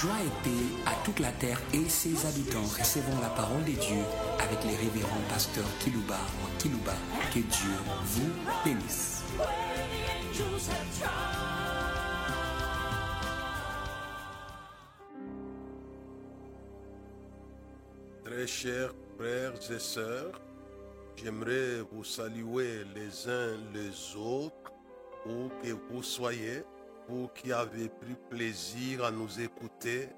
Joie et paix à toute la terre et ses habitants. Recevons la parole de Dieu avec les révérends pasteurs Kilouba Kilouba. Que Dieu vous bénisse. Très chers frères et sœurs, j'aimerais vous saluer les uns les autres, où que vous soyez, vous qui avez pris plaisir à nous écouter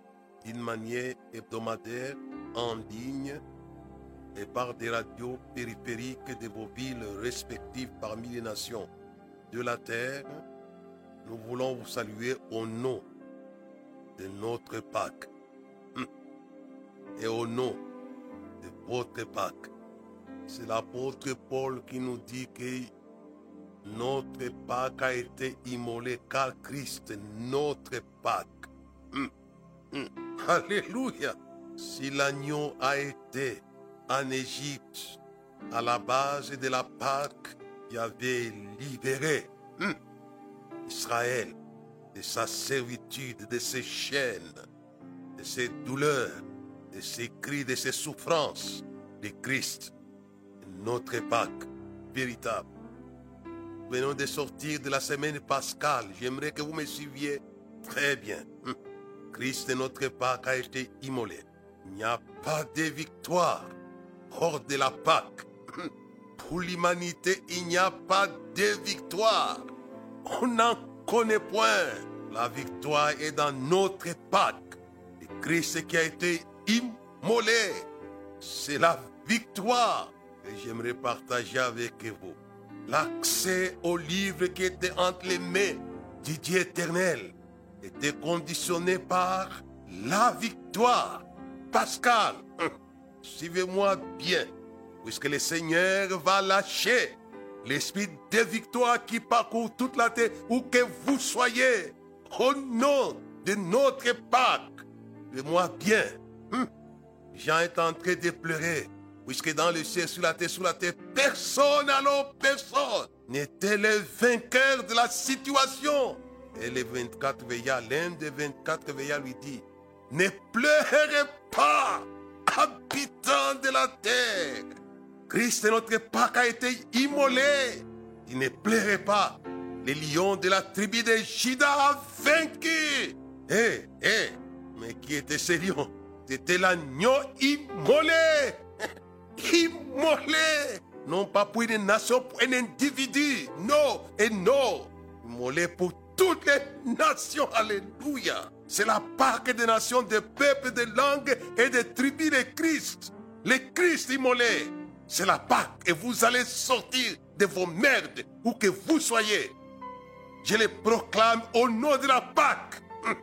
d'une manière hebdomadaire en ligne et par des radios périphériques de vos villes respectives parmi les nations de la terre, nous voulons vous saluer au nom de notre Pâques hum. et au nom de votre Pâques. C'est l'apôtre Paul qui nous dit que notre Pâques a été immolé car Christ, notre Pâques. Hum, hum. Alléluia. Si l'agneau a été en Égypte, à la base de la Pâque, qui avait libéré hum, Israël de sa servitude, de ses chaînes, de ses douleurs, de ses cris, de ses souffrances, de Christ, notre Pâque véritable. Venons de sortir de la semaine pascale. J'aimerais que vous me suiviez très bien. Hum. Christ, notre Pâque, a été immolé. Il n'y a pas de victoire hors de la Pâque. Hum. Pour l'humanité, il n'y a pas de victoire. On n'en connaît point. La victoire est dans notre Pâque. Christ qui a été immolé, c'est la victoire que j'aimerais partager avec vous. L'accès au livre qui était entre les mains du Dieu éternel était conditionné par la victoire. Pascal, hum, suivez-moi bien, puisque le Seigneur va lâcher l'esprit de victoire qui parcourt toute la terre, où que vous soyez, au nom de notre Pâques. Suivez-moi bien. Hum, Jean est en train de pleurer, puisque dans le ciel, sur la terre, sous la terre, personne, alors personne, n'était le vainqueur de la situation. Et les 24 veillards, l'un des 24 veillards lui dit, ne pleurez pas, habitants de la terre. Christ, notre Pâque, a été immolé. Il ne pleurez pas. Le lion de la tribu de Juda a vaincu. Eh, eh, mais qui était ce lion C'était l'agneau immolé. Immolé. Non pas pour une nation, pour un individu. Non et non. Immolé pour toutes les nations. Alléluia. C'est la Pâque des nations, des peuples, des langues et des tribus de Christ. Le Christ immolé. C'est la Pâque et vous allez sortir de vos merdes où que vous soyez. Je les proclame au nom de la Pâque. Hum.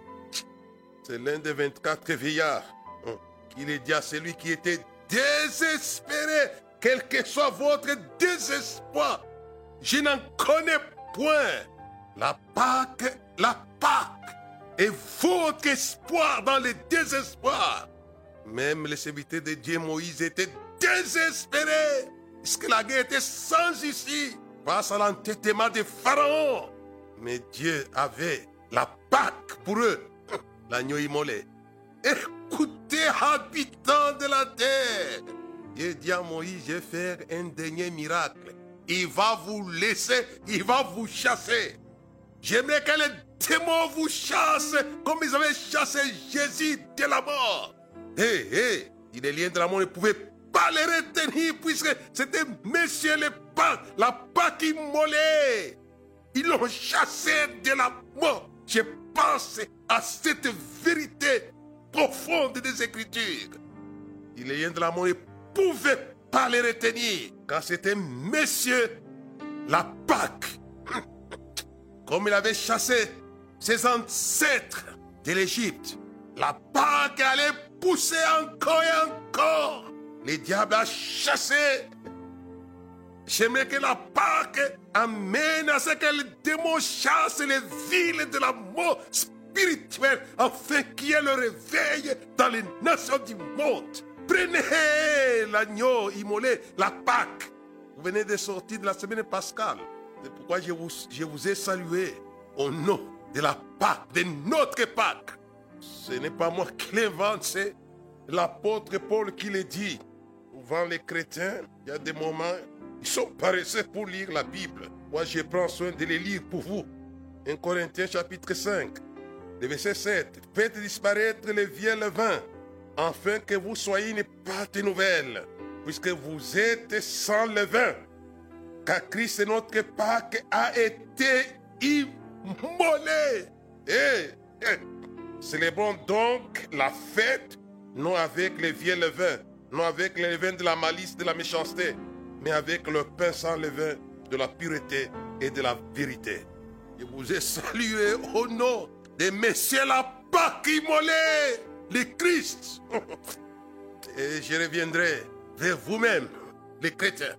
C'est l'un des 24 vieillards hum, qui le dit à celui qui était désespéré, quel que soit votre désespoir. Je n'en connais point. La Pâque, la Pâque est votre espoir dans le désespoir. Même les serviteurs de Dieu Moïse étaient désespérés. Parce que la guerre était sans issue face à l'entêtement de Pharaon. Mais Dieu avait la Pâque pour eux, l'agneau immolé. Écoutez, habitants de la terre. Dieu dit à Moïse, je vais faire un dernier miracle. Il va vous laisser, il va vous chasser. J'aimerais que les démons vous chassent comme ils avaient chassé Jésus de la mort. Hé, hé, il est liens de la mort ne pouvaient pas les retenir puisque c'était Monsieur le Pâques, la Pâque immolée. Ils l'ont chassé de la mort. Je pense à cette vérité profonde des Écritures. Il liens de la ne pouvaient pas les retenir quand c'était Monsieur la Pâque. Comme il avait chassé ses ancêtres de l'Égypte, la Pâque allait pousser encore et encore. Le diable a chassé. J'aimerais que la Pâque amène à ce que le démon chasse les villes de la mort afin qu'il y ait le réveil dans les nations du monde. Prenez l'agneau immolé, la Pâque. Vous venez de sortir de la semaine pascale. C'est pourquoi je vous, je vous ai salué au nom de la Pâque, de notre Pâque. Ce n'est pas moi qui l'invente, c'est l'apôtre Paul qui le dit. Souvent les chrétiens, il y a des moments, ils sont paresseux pour lire la Bible. Moi, je prends soin de les lire pour vous. 1 Corinthiens chapitre 5, le verset 7. Faites disparaître le vieux levain, afin que vous soyez une pâte nouvelle, puisque vous êtes sans levain. Car Christ, notre Pâque, a été immolé. Et, célébrons donc la fête, non avec les vieux levain, non avec les levain de la malice, de la méchanceté, mais avec le pain sans levain de la pureté et de la vérité. Je vous ai salué au nom de Messieurs la Pâque immolée, le Christ. Et je reviendrai vers vous-même, les chrétiens.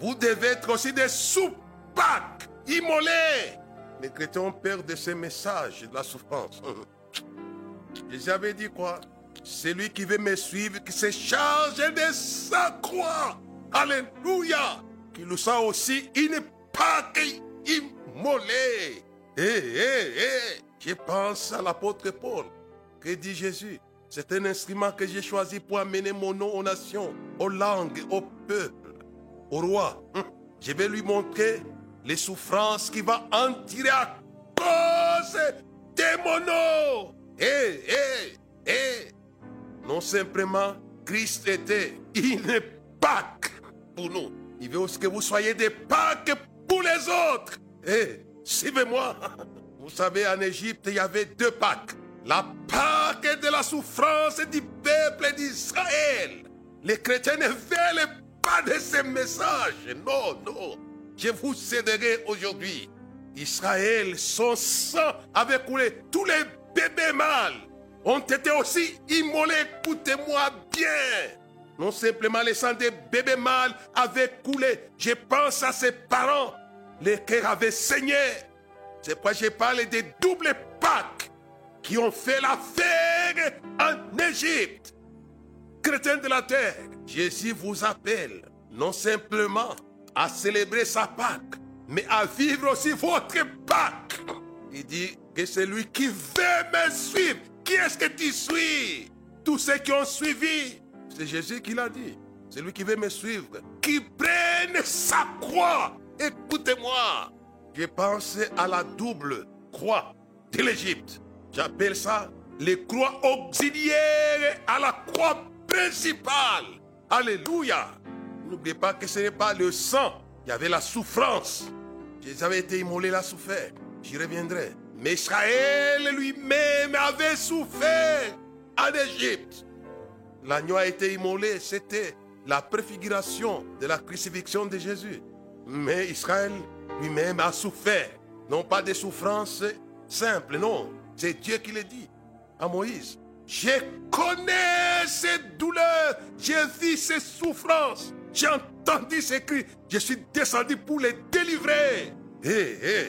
Vous devez être aussi des sous-Pâques immolés. Les chrétiens ont peur de ces messages de la souffrance. Je avais dit quoi? Celui qui veut me suivre, qui se charge de sa croix. Alléluia. Qui nous soit aussi une Pâque immolée. Eh, eh, eh. Je pense à l'apôtre Paul. Que dit Jésus C'est un instrument que j'ai choisi pour amener mon nom aux nations, aux langues, au peuple, au roi. Hum. Je vais lui montrer les souffrances qu'il va en tirer à cause de mon nom. Eh, eh, eh. Non simplement Christ était une Pâque pour nous. Il veut que vous soyez des Pâques pour les autres. Eh, suivez-moi. Vous savez, en Égypte, il y avait deux Pâques. La Pâque de la souffrance du peuple d'Israël. Les chrétiens ne veulent pas de ces messages. Non, non. Je vous céderai aujourd'hui. Israël, son sang avait coulé. Tous les bébés mâles ont été aussi immolés. Écoutez-moi bien. Non simplement les sangs des bébés mâles avaient coulé. Je pense à ses parents. Les cœurs avaient saigné. C'est pourquoi je parle des doubles Pâques qui ont fait l'affaire en Égypte. Chrétiens de la terre, Jésus vous appelle non simplement à célébrer sa Pâque, mais à vivre aussi votre Pâque. Il dit que celui qui veut me suivre, qui est-ce que tu suis? Tous ceux qui ont suivi, c'est Jésus qui l'a dit. Celui qui veut me suivre, qui prenne sa croix. Écoutez-moi, je pense à la double croix de l'Égypte. J'appelle ça les croix auxiliaires à la croix principale. Alléluia. N'oubliez pas que ce n'est pas le sang. Il y avait la souffrance. Jésus avait été immolé, la souffert. J'y reviendrai. Mais Israël lui-même avait souffert en Égypte. L'agneau a été immolé. C'était la préfiguration de la crucifixion de Jésus. Mais Israël lui-même a souffert. Non pas des souffrances simples, non. C'est Dieu qui le dit à Moïse. Je connais ces douleurs, j'ai vu ces souffrances, j'ai entendu ces cris, je suis descendu pour les délivrer. Hé, hé,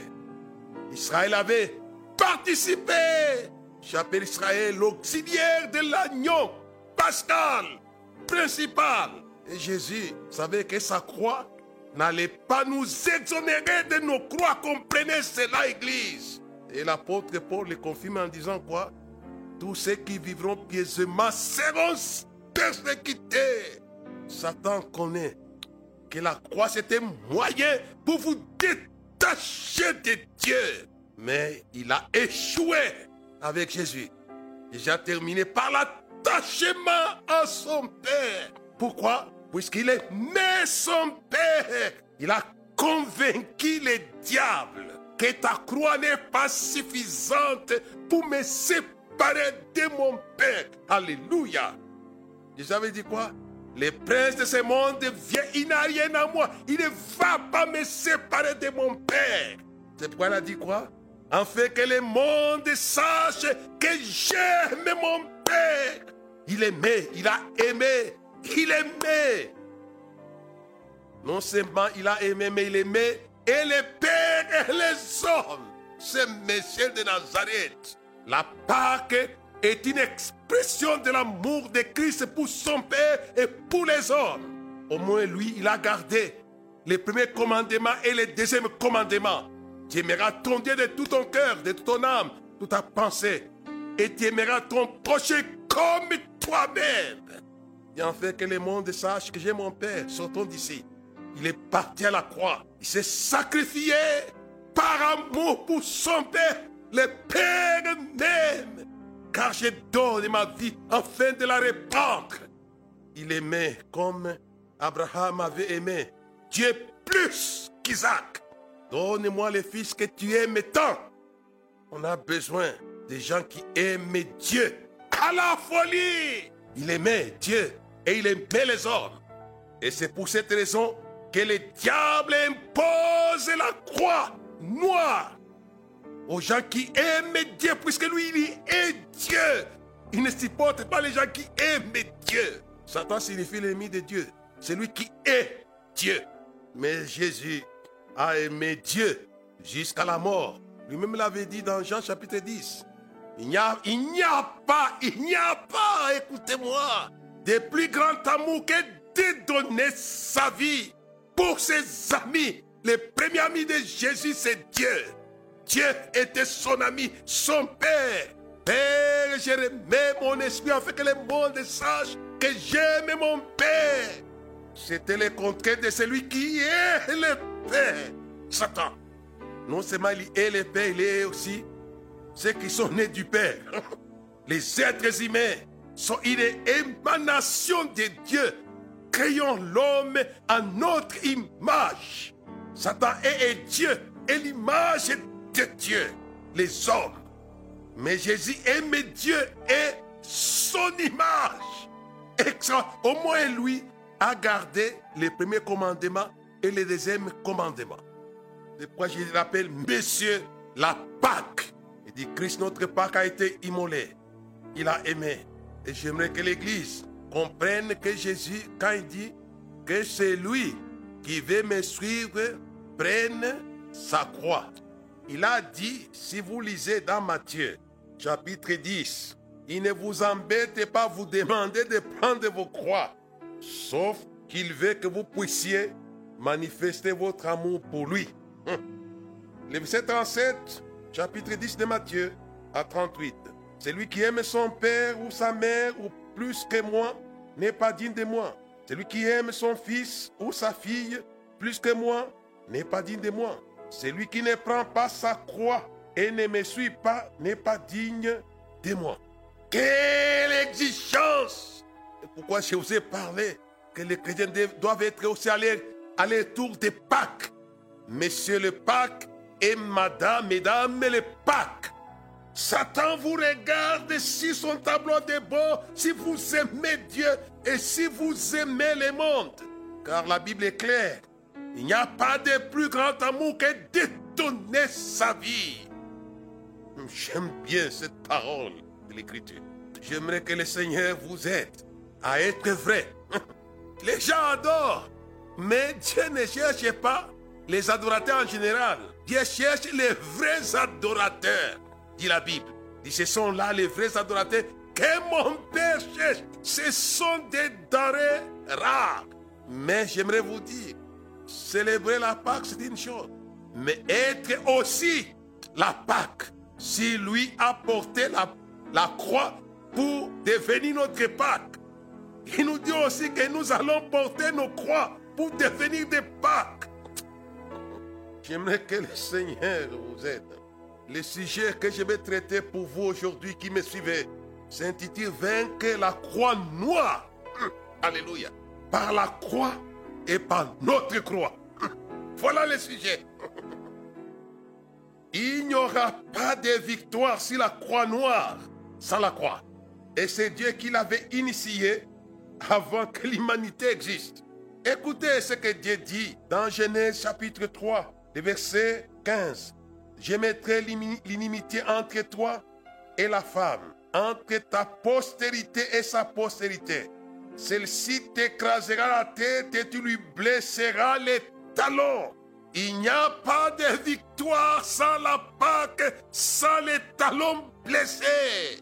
Israël avait participé. J'appelle Israël l'auxiliaire de l'agneau pascal, principal. Et Jésus savait que sa croix n'allez pas nous exonérer de nos croix. Comprenez cela, Église. Et l'apôtre Paul le confirme en disant quoi? Tous ceux qui vivront pieusement seront persécutés. Satan connaît que la croix c'était moyen pour vous détacher de Dieu. Mais il a échoué avec Jésus. Déjà terminé par l'attachement à son Père. Pourquoi? Puisqu'il est mais son Père. Il a convaincu les diables que ta croix n'est pas suffisante pour me séparer de mon Père. Alléluia. Je avais dit quoi? Les princes de ce monde viennent, il n'a rien à moi. Il ne va pas me séparer de mon Père. C'est pourquoi il a dit quoi? En fait que le monde sache que j'aime mon Père. Il aimait, il a aimé il aimait. Non seulement il a aimé, mais il aimait et les pères et les hommes. C'est Messie de Nazareth. La Pâque est une expression de l'amour de Christ pour son Père et pour les hommes. Au moins lui, il a gardé les premiers commandements et les deuxièmes commandements. Tu aimeras ton Dieu de tout ton cœur, de toute ton âme, toute ta pensée et tu aimeras ton prochain comme toi-même. Et enfin que le monde sache que j'ai mon Père. Sortons d'ici. Il est parti à la croix. Il s'est sacrifié par amour pour son Père. Le Père même. Car j'ai donné ma vie afin de la répandre. Il aimait comme Abraham avait aimé. Dieu plus qu'Isaac. Donne-moi le fils que tu aimes tant. On a besoin des gens qui aiment Dieu à la folie. Il aimait Dieu et il aimait les hommes. Et c'est pour cette raison que le diable impose la croix noire aux gens qui aiment Dieu, puisque lui, il est Dieu. Il ne supporte pas les gens qui aiment Dieu. Satan signifie l'ennemi de Dieu. C'est lui qui est Dieu. Mais Jésus a aimé Dieu jusqu'à la mort. Lui-même l'avait dit dans Jean chapitre 10. Il n'y a, il n'y a pas, il n'y a pas, écoutez-moi, de plus grand amour que de donner sa vie pour ses amis. Le premier ami de Jésus, c'est Dieu. Dieu était son ami, son Père. Père, je remets mon esprit afin que le monde sache que j'aime mon Père. C'était le contraire de celui qui est le Père. Satan. Non seulement il est le Père, il est aussi ceux qui sont nés du Père. Les êtres humains sont une émanation de Dieu. Créons l'homme à notre image. Satan est Dieu et l'image de Dieu, les hommes. Mais Jésus aime Dieu et son image. Au moins lui a gardé les premiers commandements et les deuxièmes commandements. C'est pourquoi je l'appelle Monsieur la Pâque. Il dit Christ, notre Pâque a été immolé. Il a aimé. Et j'aimerais que l'Église comprenne que Jésus, quand il dit que c'est lui qui veut me suivre, prenne sa croix. Il a dit, si vous lisez dans Matthieu, chapitre 10, il ne vous embête pas vous demander de prendre vos croix, sauf qu'il veut que vous puissiez manifester votre amour pour lui. Hum. Le verset 37, chapitre 10 de Matthieu à 38. Celui qui aime son père ou sa mère ou plus que moi n'est pas digne de moi. Celui qui aime son fils ou sa fille plus que moi n'est pas digne de moi. Celui qui ne prend pas sa croix et ne me suit pas n'est pas digne de moi. Quelle exigence Pourquoi je vous ai parlé que les chrétiens doivent être aussi à tour des Pâques? Monsieur le Pâques et Madame, Mesdames le Pâques. Satan vous regarde si son tableau de bord, si vous aimez Dieu et si vous aimez le monde. Car la Bible est claire. Il n'y a pas de plus grand amour que de donner sa vie. J'aime bien cette parole de l'Écriture. J'aimerais que le Seigneur vous aide à être vrai. Les gens adorent, mais Dieu ne cherche pas les adorateurs en général. Dieu cherche les vrais adorateurs, dit la Bible. Dit, ce sont là les vrais adorateurs que mon Père cherche. Ce sont des denrées rares. Mais j'aimerais vous dire, célébrer la Pâque, c'est une chose. Mais être aussi la Pâque, si lui a porté la, la croix pour devenir notre Pâque, il nous dit aussi que nous allons porter nos croix pour devenir des Pâques. J'aimerais que le Seigneur vous aide. Le sujet que je vais traiter pour vous aujourd'hui qui me suivez s'intitule Vaincre la croix noire. Hum, alléluia. Par la croix et par notre croix. Hum, voilà le sujet. Il n'y aura pas de victoire sur la croix noire sans la croix. Et c'est Dieu qui l'avait initié avant que l'humanité existe. Écoutez ce que Dieu dit dans Genèse chapitre 3, le verset 15. Je mettrai l'inimitié entre toi et la femme, entre ta postérité et sa postérité. Celle-ci t'écrasera la tête et tu lui blesseras les talons. Il n'y a pas de victoire sans la Pâque, sans les talons blessés.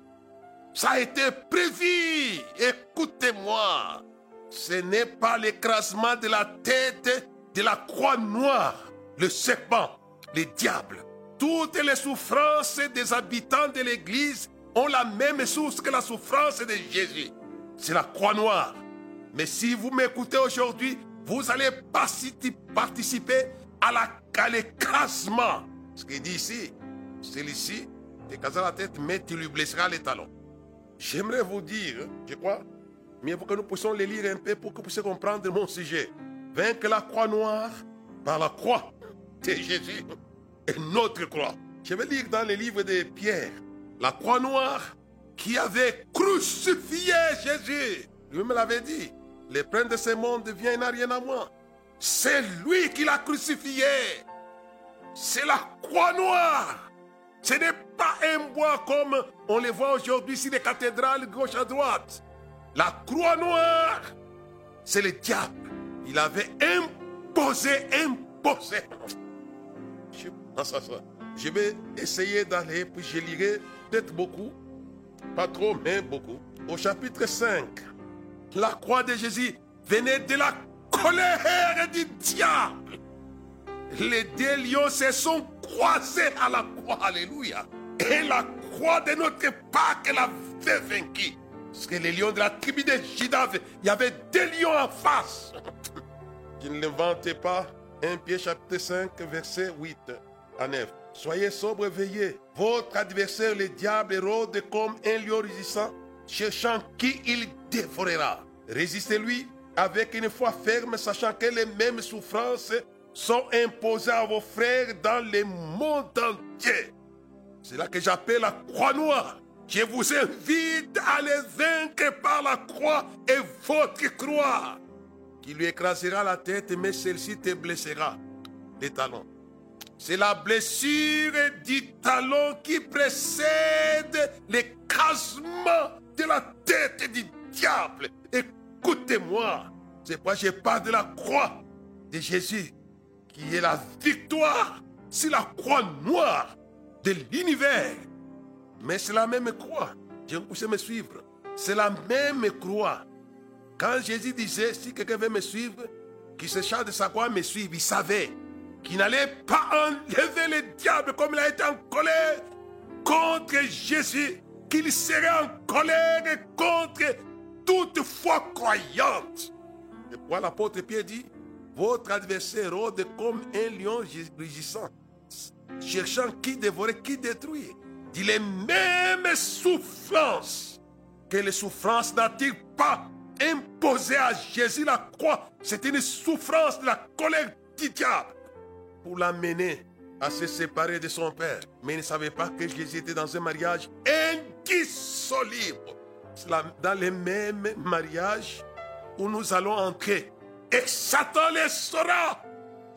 Ça a été prévu. Écoutez-moi. Ce n'est pas l'écrasement de la tête de la croix noire, le serpent, le diable. Toutes les souffrances des habitants de l'Église ont la même source que la souffrance de Jésus. C'est la croix noire. Mais si vous m'écoutez aujourd'hui, vous allez participer à l'écrasement. Ce qu'il dit ici, c'est ici, casé la tête, mais tu lui blesseras les talons. J'aimerais vous dire, je crois, mais faut que nous puissions les lire un peu pour que vous puissiez comprendre mon sujet. Vaincre la croix noire par la croix de Jésus et notre croix. Je vais lire dans les livres de Pierre, la croix noire qui avait crucifié Jésus. Lui me l'avait dit. Le prince de ce monde il n'a rien à moi. C'est lui qui l'a crucifié. C'est la croix noire. Ce n'est pas un bois comme on les voit aujourd'hui sur les cathédrales gauche à droite. La croix noire, c'est le diable. Il avait imposé, imposé. Je vais essayer d'aller, puis je lirai peut-être beaucoup, pas trop, mais beaucoup. Au chapitre 5, la croix de Jésus venait de la colère du diable. Les deux lions se sont croisés à la croix. Alléluia. Et la croix de notre Pâques l'avait vaincu. Parce que les lions de la tribu de Judas, il y avait deux lions en face. Je ne l'inventais pas. 1 Pierre chapitre 5, verset 8 à 9. Soyez sobre, veillez. Votre adversaire, le diable, rôde comme un lion résistant, cherchant qui il dévorera. Résistez-lui avec une foi ferme, sachant que les mêmes souffrances sont imposées à vos frères dans le monde entier. C'est là que j'appelle la croix noire. Je vous invite à les vaincre par la croix et votre croix, qui lui écrasera la tête, mais celle-ci te blessera les talons. C'est la blessure du talon qui précède l'écrasement de la tête du diable. Écoutez-moi, c'est pourquoi je parle de la croix de Jésus, qui est la victoire c'est la croix noire de l'univers. Mais c'est la même croix. Je vous me suivre. C'est la même croix. Quand Jésus disait, si quelqu'un veut me suivre, qu'il se charge de sa croix, me suive, il savait qu'il n'allait pas enlever le diable comme il a été en colère contre Jésus, qu'il serait en colère contre toute foi croyante. Et pourquoi l'apôtre Pierre dit, votre adversaire rôde comme un lion rugissant, cherchant qui dévorer, qui détruire. Dit les mêmes souffrances que les souffrances n'a-t-il pas imposées à Jésus la croix? C'est une souffrance de la colère du diable pour l'amener à se séparer de son père. Mais il ne savait pas que Jésus était dans un mariage indissoluble. Dans le même mariage où nous allons entrer. Et Satan les saura.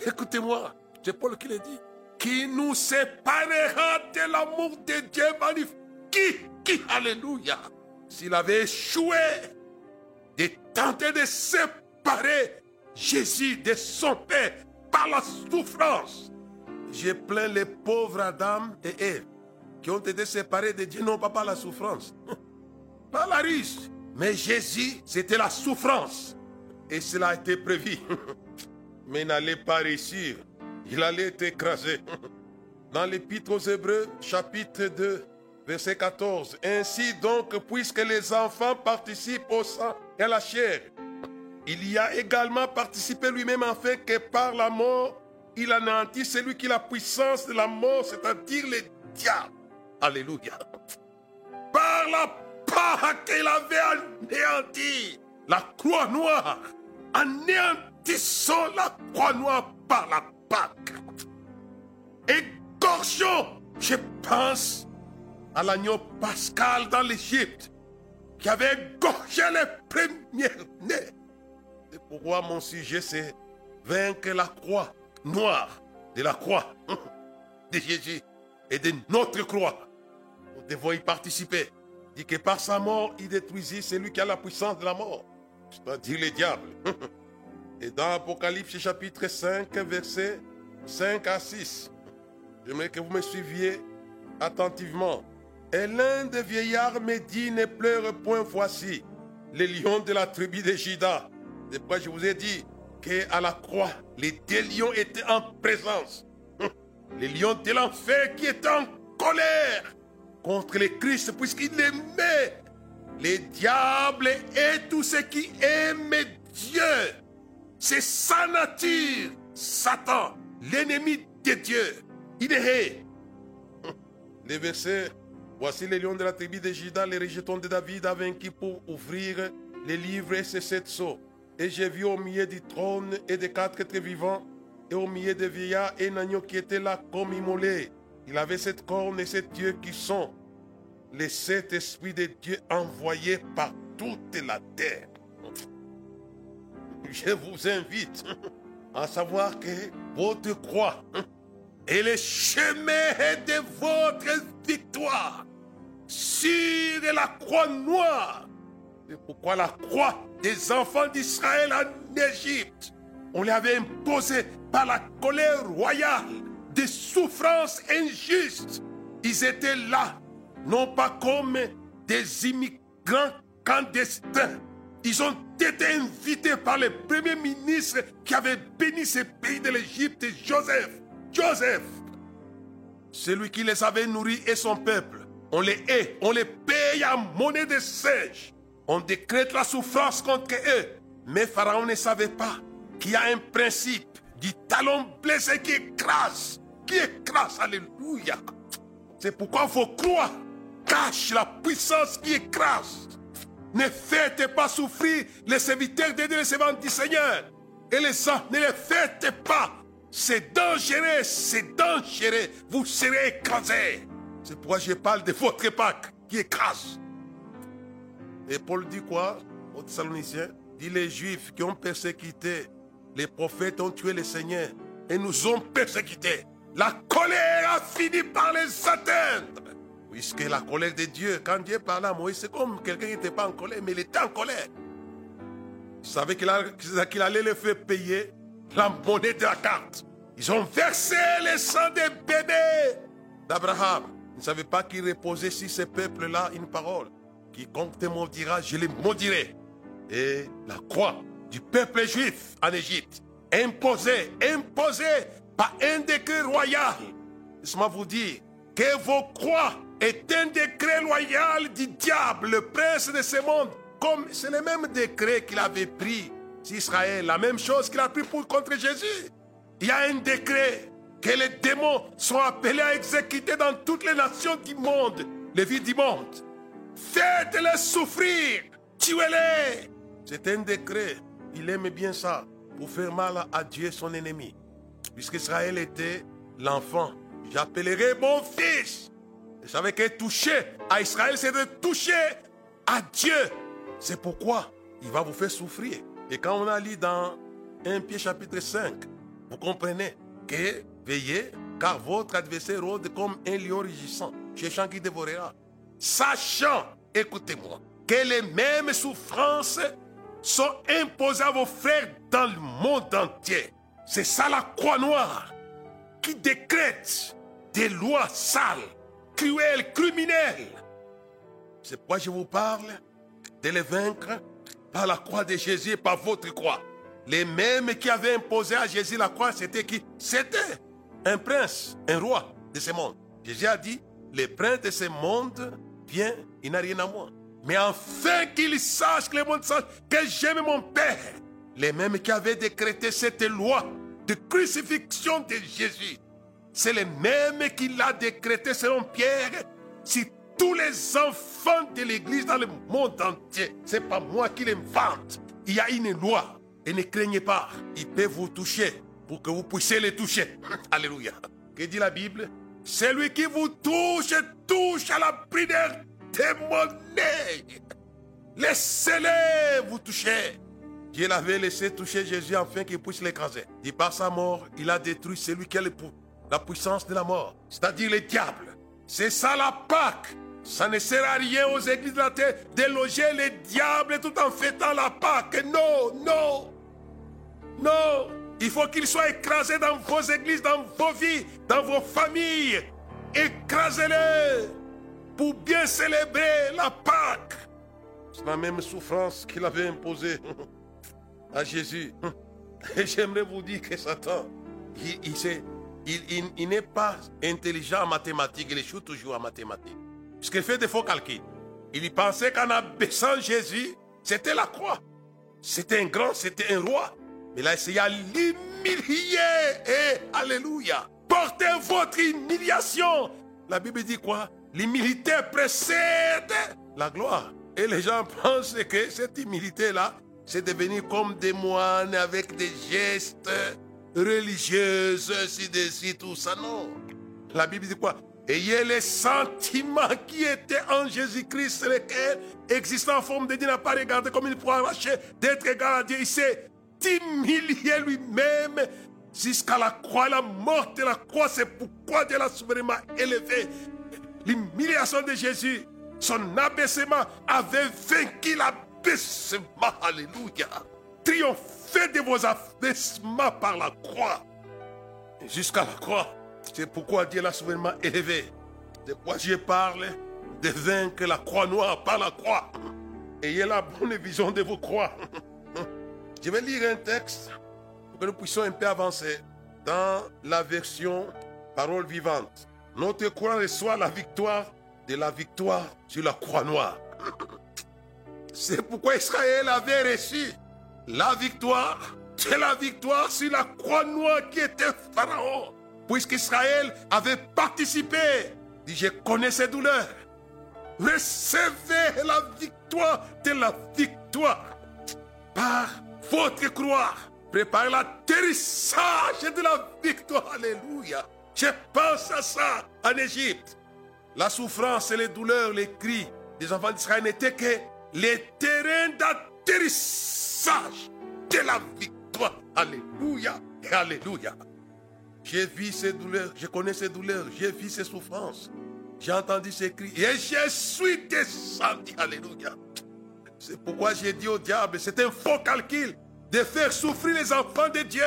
Écoutez-moi, c'est Paul qui le dit. Qui nous séparera de l'amour de Dieu magnifique. Qui, qui, alléluia. S'il avait échoué de tenter de séparer Jésus de son Père par la souffrance. J'ai plein les pauvres Adam et Ève qui ont été séparés de Dieu, non pas par la souffrance, pas la riche. Mais Jésus, c'était la souffrance. Et cela a été prévu. Mais n'allait pas réussir. Il allait être écrasé. Dans l'Épître aux Hébreux, chapitre 2, verset 14. Ainsi donc, puisque les enfants participent au sang et à la chair, il y a également participé lui-même afin que par la mort, il anéantit celui qui a la puissance de la mort, c'est-à-dire le diable. Alléluia. Par la part qu'il avait anéanti la croix noire, anéantissant la croix noire par la Pâque. Égorgeons, je pense à l'agneau pascal dans l'Égypte, qui avait égorgé les premiers nés c'est pourquoi mon sujet, c'est vaincre la croix noire de la croix de Jésus et de notre croix. Nous devons y participer. Dit que par sa mort, il détruisit celui qui a la puissance de la mort, c'est-à-dire le diable. Et dans Apocalypse chapitre 5, verset 5 à 6, j'aimerais que vous me suiviez attentivement. Et l'un des vieillards me dit, ne pleure point, voici, les lions de la tribu de Judas je vous ai dit qu'à la croix, les deux lions étaient en présence. Les lions de l'enfer qui étaient en colère contre le Christ, puisqu'il aimait les diables et tous ceux qui aiment Dieu. C'est sa nature, Satan, l'ennemi de Dieu. Il est. Les versets Voici les lions de la tribu de Judas, les rejetons de David, a vaincu pour ouvrir les livres et ses sept sceaux. Et j'ai vu au milieu du trône et des quatre êtres vivants, et au milieu des vieillards, un agneau qui était là comme immolé. Il avait sept cornes et sept yeux qui sont les sept esprits de Dieu envoyés par toute la terre. Je vous invite à savoir que votre croix est le chemin de votre victoire sur la croix noire. C'est pourquoi la croix des enfants d'Israël en Égypte, on les avait imposé par la colère royale, des souffrances injustes. Ils étaient là, non pas comme des immigrants clandestins. Ils ont été invités par le premier ministre qui avait béni ce pays de l'Égypte, Joseph. Joseph, celui qui les avait nourris et son peuple. On les hait, on les paye en monnaie de singe. On décrète la souffrance contre eux. Mais Pharaon ne savait pas qu'il y a un principe du talon blessé qui écrase. Qui écrase, alléluia. C'est pourquoi il faut croire. Cache la puissance qui écrase. Ne faites pas souffrir les serviteurs de Dieu, les servants du Seigneur. Et les ne les faites pas. C'est dangereux, c'est dangereux. Vous serez écrasés. C'est pourquoi je parle de votre Pâque qui écrase. Et Paul dit quoi aux Thessaloniciens? Dit les Juifs qui ont persécuté les prophètes ont tué le Seigneur et nous ont persécutés. La colère a fini par les atteindre. Puisque la colère de Dieu, quand Dieu parlait à Moïse, c'est comme quelqu'un qui n'était pas en colère, mais il était en colère. Il savait qu'il allait le faire payer la monnaie de la carte. Ils ont versé le sang des bébés d'Abraham. Ils ne savaient pas qu'il reposait sur ce peuple-là une parole. Quiconque te maudira, je les maudirai. Et la croix du peuple juif en Égypte, imposée, imposée par un décret royal. Laisse-moi vous dire que vos croix est un décret royal du diable, le prince de ce monde. Comme c'est le même décret qu'il avait pris Israël, la même chose qu'il a pris pour contre Jésus. Il y a un décret que les démons sont appelés à exécuter dans toutes les nations du monde, les villes du monde. Faites-les souffrir, tuez-les. C'est un décret. Il aime bien ça pour faire mal à Dieu, son ennemi. Puisqu'Israël était l'enfant, j'appellerai mon fils. Vous savez que toucher à Israël, c'est de toucher à Dieu. C'est pourquoi il va vous faire souffrir. Et quand on a lu dans 1 Pierre chapitre 5, vous comprenez que veillez, car votre adversaire rôde comme un lion rugissant, cherchant qui dévorera. Sachant, écoutez-moi, que les mêmes souffrances sont imposées à vos frères dans le monde entier. C'est ça la croix noire qui décrète des lois sales, cruelles, criminelles. C'est pourquoi je vous parle de les vaincre par la croix de Jésus et par votre croix. Les mêmes qui avaient imposé à Jésus la croix, c'était qui? C'était un prince, un roi de ce monde. Jésus a dit, le prince de ce monde vient, il n'a rien à moi. Mais afin qu'il sache, que le monde sache que j'aime mon Père. Les mêmes qui avaient décrété cette loi de crucifixion de Jésus, c'est les mêmes qui l'a décrété selon Pierre. Si tous les enfants de l'Église dans le monde entier, c'est pas moi qui l'invente. Il y a une loi. Et ne craignez pas, il peut vous toucher pour que vous puissiez les toucher. Alléluia. Que dit la Bible? Celui qui vous touche, touche à la prière témoignée. Laissez-les vous toucher. Dieu l'avait laissé toucher Jésus afin qu'il puisse l'écraser. Et par sa mort, il a détruit celui qui a la puissance de la mort, c'est-à-dire le diable. C'est ça la Pâque. Ça ne sert à rien aux églises de la terre de loger les diables tout en fêtant la Pâque. Non, non. Non, il faut qu'il soit écrasé dans vos églises, dans vos vies, dans vos familles. Écrasez-le pour bien célébrer la Pâque. C'est la même souffrance qu'il avait imposée à Jésus. Et j'aimerais vous dire que Satan, il, n'est pas intelligent en mathématiques, il échoue toujours en mathématiques. Puisqu'il fait des faux calculs. Il pensait qu'en abaissant Jésus, c'était la croix. C'était un grand, c'était un roi. Mais il a essayé à l'humilier. Et Alléluia. Portez votre humiliation. La Bible dit quoi? L'humilité précède la gloire. Et les gens pensent que cette humilité-là, c'est devenir comme des moines avec des gestes religieux, ci-dessus, tout ça. Non. La Bible dit quoi? Ayez les sentiments qui étaient en Jésus-Christ, lesquels, existant en forme de Dieu, n'a pas regardé comme une proie arrachée d'être égal à Dieu. Il humilié lui-même jusqu'à la croix, la mort de la croix. C'est pourquoi Dieu l'a souverainement élevé. L'humiliation de Jésus, son abaissement avait vaincu l'abaissement. Alléluia. Triomphez de vos abaissements par la croix. Jusqu'à la croix. C'est pourquoi Dieu l'a souverainement élevé. De quoi Dieu parle? De vaincre la croix noire par la croix. Ayez la bonne vision de vos croix. Je vais lire un texte pour que nous puissions un peu avancer dans la version parole vivante. Notre croix reçoit la victoire de la victoire sur la croix noire. C'est pourquoi Israël avait reçu la victoire. C'est la victoire sur la croix noire qui était Pharaon puisqu'Israël avait participé. Dit, je connais ces douleurs. Recevez la victoire de la victoire par votre croix. Préparez l'atterrissage de la victoire. Alléluia. Je pense à ça en Égypte. La souffrance et les douleurs, les cris des enfants d'Israël n'étaient que les terrains d'atterrissage de la victoire. Alléluia. Alléluia. J'ai vu ces douleurs, je connais ces douleurs, j'ai vu ces souffrances. J'ai entendu ces cris et je suis descendu. Alléluia. C'est pourquoi j'ai dit au diable, c'est un faux calcul de faire souffrir les enfants de Dieu.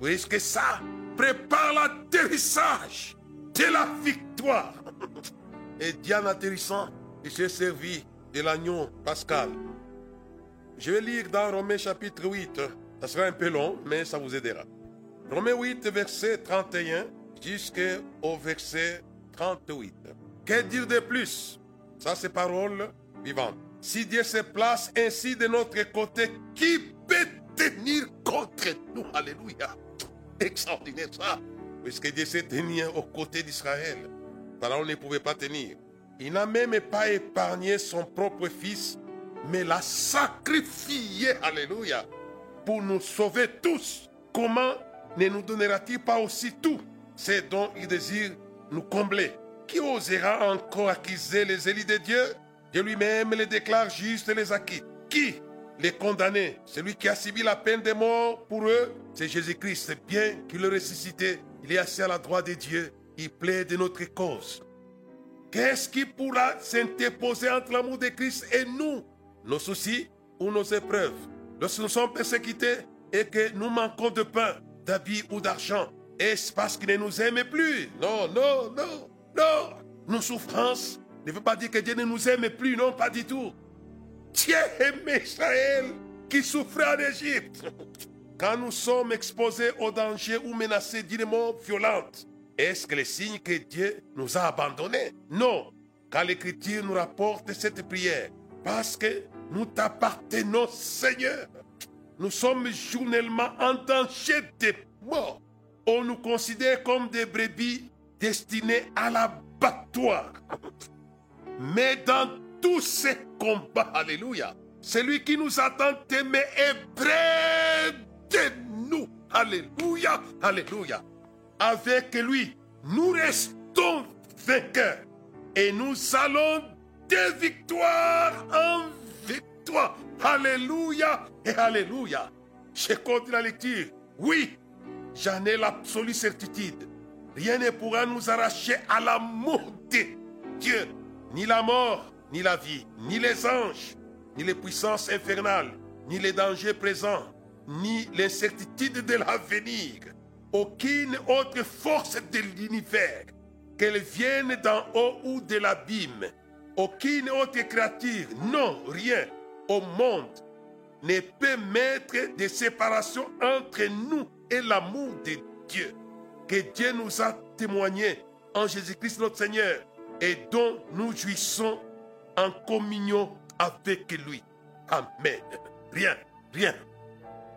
Puisque ça prépare l'atterrissage de la victoire. Et Dieu en atterrissant, il s'est servi de l'agneau pascal. Je vais lire dans Romains chapitre 8. Ça sera un peu long, mais ça vous aidera. Romains 8, verset 31 jusqu'au verset 38. Que dire de plus? Ça, c'est parole vivante. Si Dieu se place ainsi de notre côté, qui peut tenir contre nous? Alléluia. Extraordinaire ça. Puisque Dieu s'est tenu aux côtés d'Israël. Pharaon ne pouvait pas tenir. Il n'a même pas épargné son propre fils, mais l'a sacrifié. Alléluia. Pour nous sauver tous. Comment ne nous donnera-t-il pas aussi tout ce dont il désire nous combler? Qui osera encore accuser les élus de Dieu? Dieu lui-même les déclare justes et les acquitte. Qui les condamnés Celui qui a subi la peine de mort pour eux, c'est Jésus-Christ. Bien qu'il le ressuscité, il est assis à la droite de Dieu. Il plaide de notre cause. Qu'est-ce qui pourra s'interposer entre l'amour de Christ et nous Nos soucis ou nos épreuves? Lorsque nous sommes persécutés et que nous manquons de pain, d'habits ou d'argent. Est-ce parce qu'il ne nous aime plus? Non, non, non, non. Nos souffrances ne veut pas dire que Dieu ne nous aime plus, non, pas du tout. Dieu aimait Israël qui souffrait en Égypte. Quand nous sommes exposés au danger ou menacés d'une mort violente, est-ce que le signe que Dieu nous a abandonnés? Non, car l'Écriture nous rapporte cette prière. Parce que nous t'appartenons, Seigneur. Nous sommes journellement en danger de mort. On nous considère comme des brebis destinées à l'abattoir. Mais dans tous ces combats, Alléluia, celui qui nous attend aimé est près de nous. Alléluia, Alléluia. Avec lui, nous restons vainqueurs et nous allons de victoire en victoire. Alléluia et Alléluia. Je compte la lecture. Oui, j'en ai l'absolue certitude. Rien ne pourra nous arracher à l'amour de Dieu. Ni la mort, ni la vie, ni les anges, ni les puissances infernales, ni les dangers présents, ni l'incertitude de l'avenir. Aucune autre force de l'univers, qu'elle vienne d'en haut ou de l'abîme. Aucune autre créature, non, rien au monde ne peut mettre de séparation entre nous et l'amour de Dieu que Dieu nous a témoigné en Jésus-Christ notre Seigneur et dont nous jouissons en communion avec lui. Amen. Rien, rien.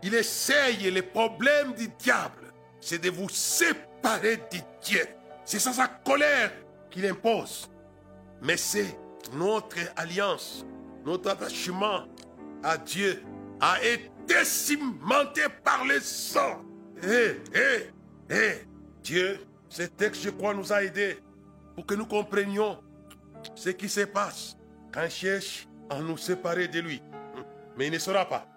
Il essaye les problèmes du diable, c'est de vous séparer de Dieu. C'est ça sa colère qu'il impose. Mais c'est notre alliance, notre attachement à Dieu a été cimenté par le sang. Eh, eh, eh, Dieu, ce texte, je crois, nous a aidés pour que nous comprenions ce qui se passe quand il cherche à nous séparer de lui. Mais il ne saura pas.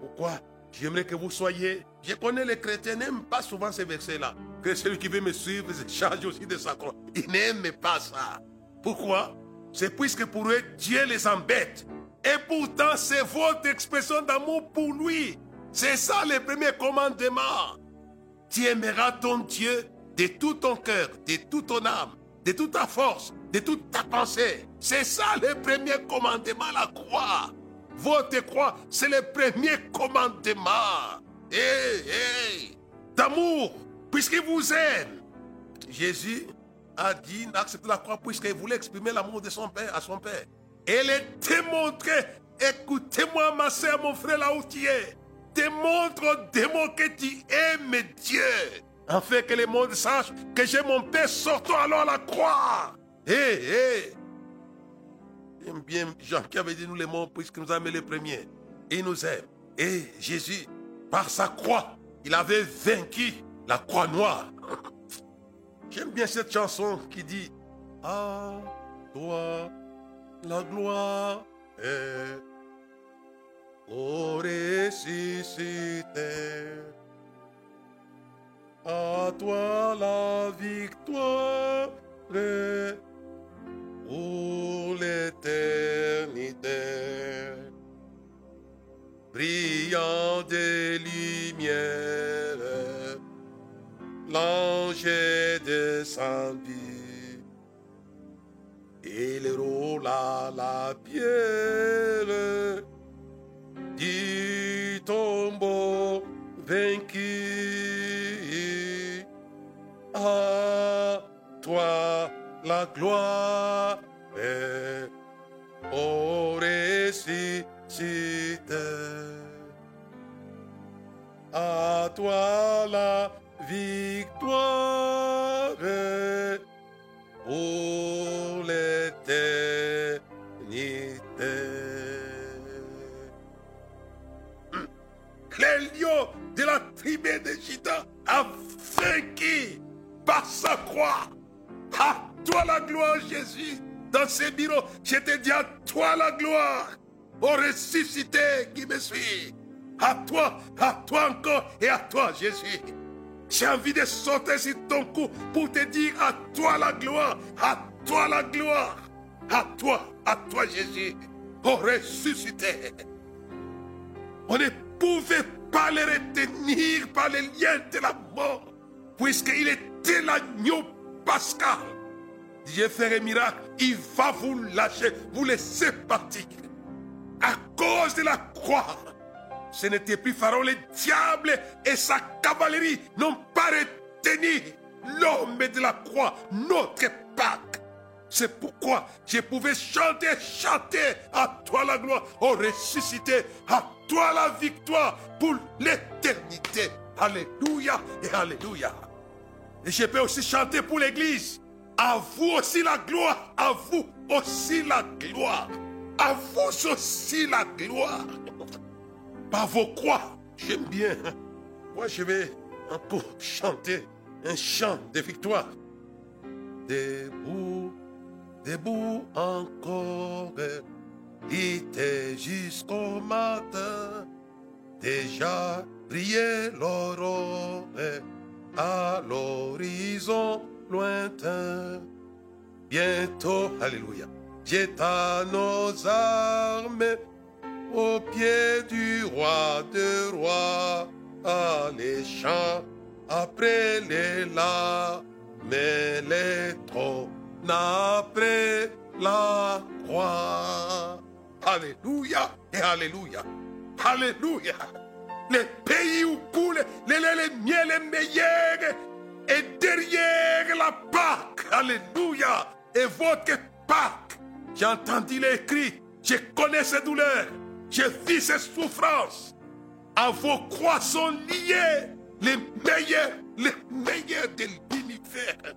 Pourquoi? J'aimerais que vous soyez. Je connais les chrétiens, n'aiment pas souvent ces versets-là. Que celui qui veut me suivre se charge aussi de sa croix. Ils n'aiment pas ça. Pourquoi? C'est puisque pour eux, Dieu les embête. Et pourtant, c'est votre expression d'amour pour lui. C'est ça le premier commandement. Tu aimeras ton Dieu de tout ton cœur, de toute ton âme, de toute ta force, de toute ta pensée. C'est ça le premier commandement, la croix. Votre croix, c'est le premier commandement. Hé, hé, d'amour, puisqu'il vous aime. Jésus a dit d'accepter la croix puisqu'il voulait exprimer l'amour de son Père à son Père. Et le démontrer, écoutez-moi ma soeur, mon frère là où tu es. Démontre, démontre que tu aimes Dieu. Afin que le monde sache que j'ai mon Père, sortons alors à la croix. Hé, hé. J'aime bien Jean qui avait dit nous les mots puisque nous a mis les premiers. Il nous aime. Et Jésus, par sa croix, il avait vaincu la croix noire. J'aime bien cette chanson qui dit À toi la gloire est au ressuscité. À toi la victoire pour l'éternité. Brillant des lumières, l'ange est descendu. Il roula la pierre la gloire est au ressuscité. À toi la victoire pour l'éternité. Les lions de la tribu de Juda a vaincu par sa croix. Toi la gloire, Jésus. Dans ces bureaux, je te dis à toi la gloire. Au ressuscité qui me suit. À toi, à toi encore et à toi, Jésus. J'ai envie de sauter sur ton cou pour te dire à toi la gloire, à toi la gloire, à toi, à toi Jésus, au ressuscité. On ne pouvait pas le retenir par les liens de la mort, puisqu'il était l'agneau pascal. Dieu ferait miracle, il va vous lâcher, vous laisser partir. À cause de la croix, ce n'était plus Pharaon, le diable et sa cavalerie n'ont pas retenu l'homme de la croix, notre Pâque. C'est pourquoi je pouvais chanter, chanter à toi la gloire, au ressuscité, à toi la victoire pour l'éternité. Alléluia et Alléluia. Et je peux aussi chanter pour l'Église. À vous aussi la gloire, à vous aussi la gloire, à vous aussi la gloire par vos croix. J'aime bien. Moi, je vais encore chanter un chant de victoire. Debout, debout encore, il était jusqu'au matin. Déjà brillait l'aurore à l'horizon lointain. Bientôt, Alléluia, j'ai à nos armes au pied du roi de rois, à les chants, après les mais les trônes, après la croix. Alléluia et Alléluia. Alléluia. Les pays où coule les lait, les miel, les meilleurs, et derrière la Pâque. Alléluia. et votre Pâques. J'ai entendu les cris, je connais ces douleurs, j'ai vu ces souffrances. À vos croix sont les meilleurs, les meilleurs de l'univers.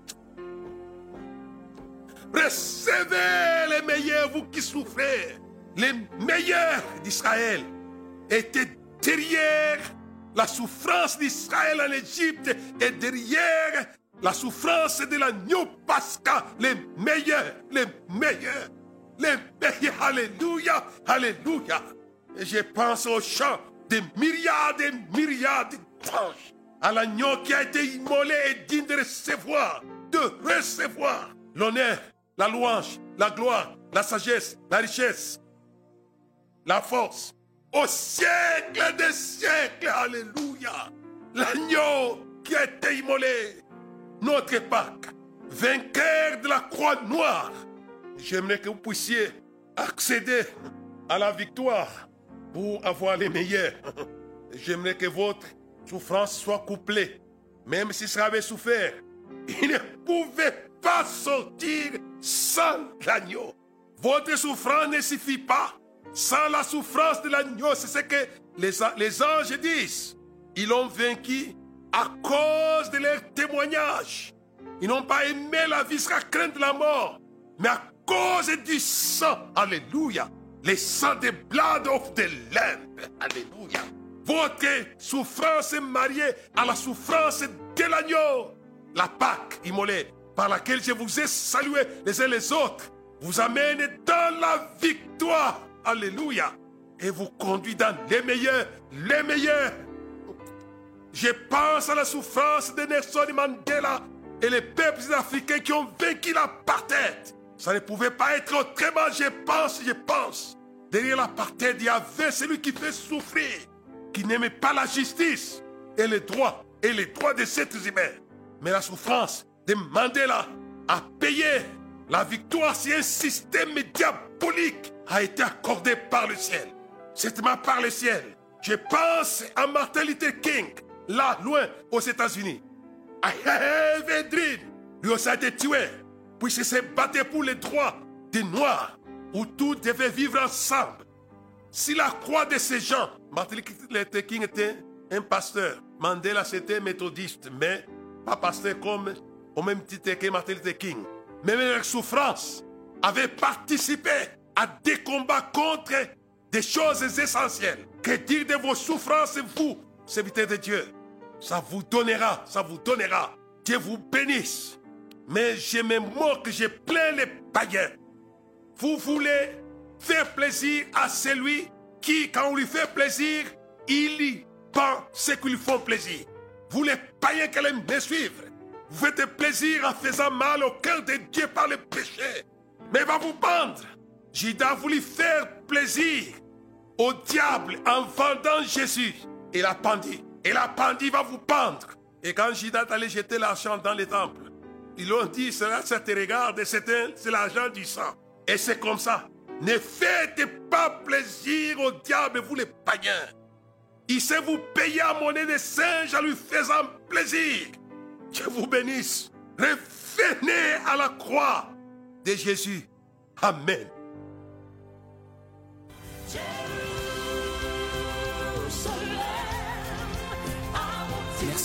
Recevez les meilleurs, vous qui souffrez. Les meilleurs d'Israël étaient derrière la souffrance d'Israël en Égypte et derrière la souffrance de l'agneau pascal. Les meilleurs, les meilleurs, les meilleurs. Alléluia, alléluia. Et je pense au chant des myriades et myriades d'anges. À l'agneau qui a été immolé et digne de recevoir, de recevoir l'honneur, la louange, la gloire, la sagesse, la richesse, la force. Au siècle des siècles, alléluia. L'agneau qui a été immolé, notre Pâques, vainqueur de la croix noire. J'aimerais que vous puissiez accéder à la victoire pour avoir les meilleurs. J'aimerais que votre souffrance soit couplée. Même si ça avait souffert, il ne pouvait pas sortir sans l'agneau. Votre souffrance ne suffit pas sans la souffrance de l'agneau. C'est ce que les, les anges disent. Ils l'ont vaincu à cause de leur témoignage. Ils n'ont pas aimé la vie jusqu'à craindre la mort, mais à cause du sang. Alléluia. Les sang des blood of the Lamb. Alléluia. Votre souffrance est mariée à la souffrance de l'agneau. La Pâque immolée par laquelle je vous ai salué les uns les autres vous amène dans la victoire. Alléluia. Et vous conduit dans les meilleurs, les meilleurs. Je pense à la souffrance de Nelson Mandela et les peuples africains qui ont vaincu l'apartheid. Ça ne pouvait pas être autrement, je pense, je pense. Derrière l'apartheid, il y avait celui qui fait souffrir, qui n'aimait pas la justice et les droits, et les droits des êtres humains. Mais la souffrance de Mandela a payé la victoire si un système diabolique a été accordé par le ciel. C'est par le ciel. Je pense à Martin Luther King, là, loin, aux États-Unis. I have a dream. Lui aussi a été tué, puisqu'il s'est battu pour les droits des Noirs, où tout devait vivre ensemble. Si la croix de ces gens, Martin Luther King était un pasteur, Mandela c'était méthodiste, mais pas pasteur comme au même titre que Martin Luther King. Même avec souffrance, avait participé à des combats contre des choses essentielles. Que dire de vos souffrances, vous, serviteurs de Dieu? Ça vous donnera, ça vous donnera. Dieu vous bénisse. Mais je me moque, je plains les païens. Vous voulez faire plaisir à celui qui, quand on lui fait plaisir, il y pense ce qui lui font plaisir. Vous les païens qui allez me suivre, vous faites plaisir en faisant mal au cœur de Dieu par le péché. Mais il va vous pendre. Judas voulu faire plaisir au diable en vendant Jésus. Il a pendu. Et la pendule va vous pendre. Et quand Judas allait jeter l'argent dans les temples, ils ont dit, cela, te regarde, c'est l'argent du sang. Et c'est comme ça. Ne faites pas plaisir au diable, vous les païens. Il sait vous payer à monnaie de singe en lui faisant plaisir. Dieu vous bénisse. Revenez à la croix de Jésus. Amen.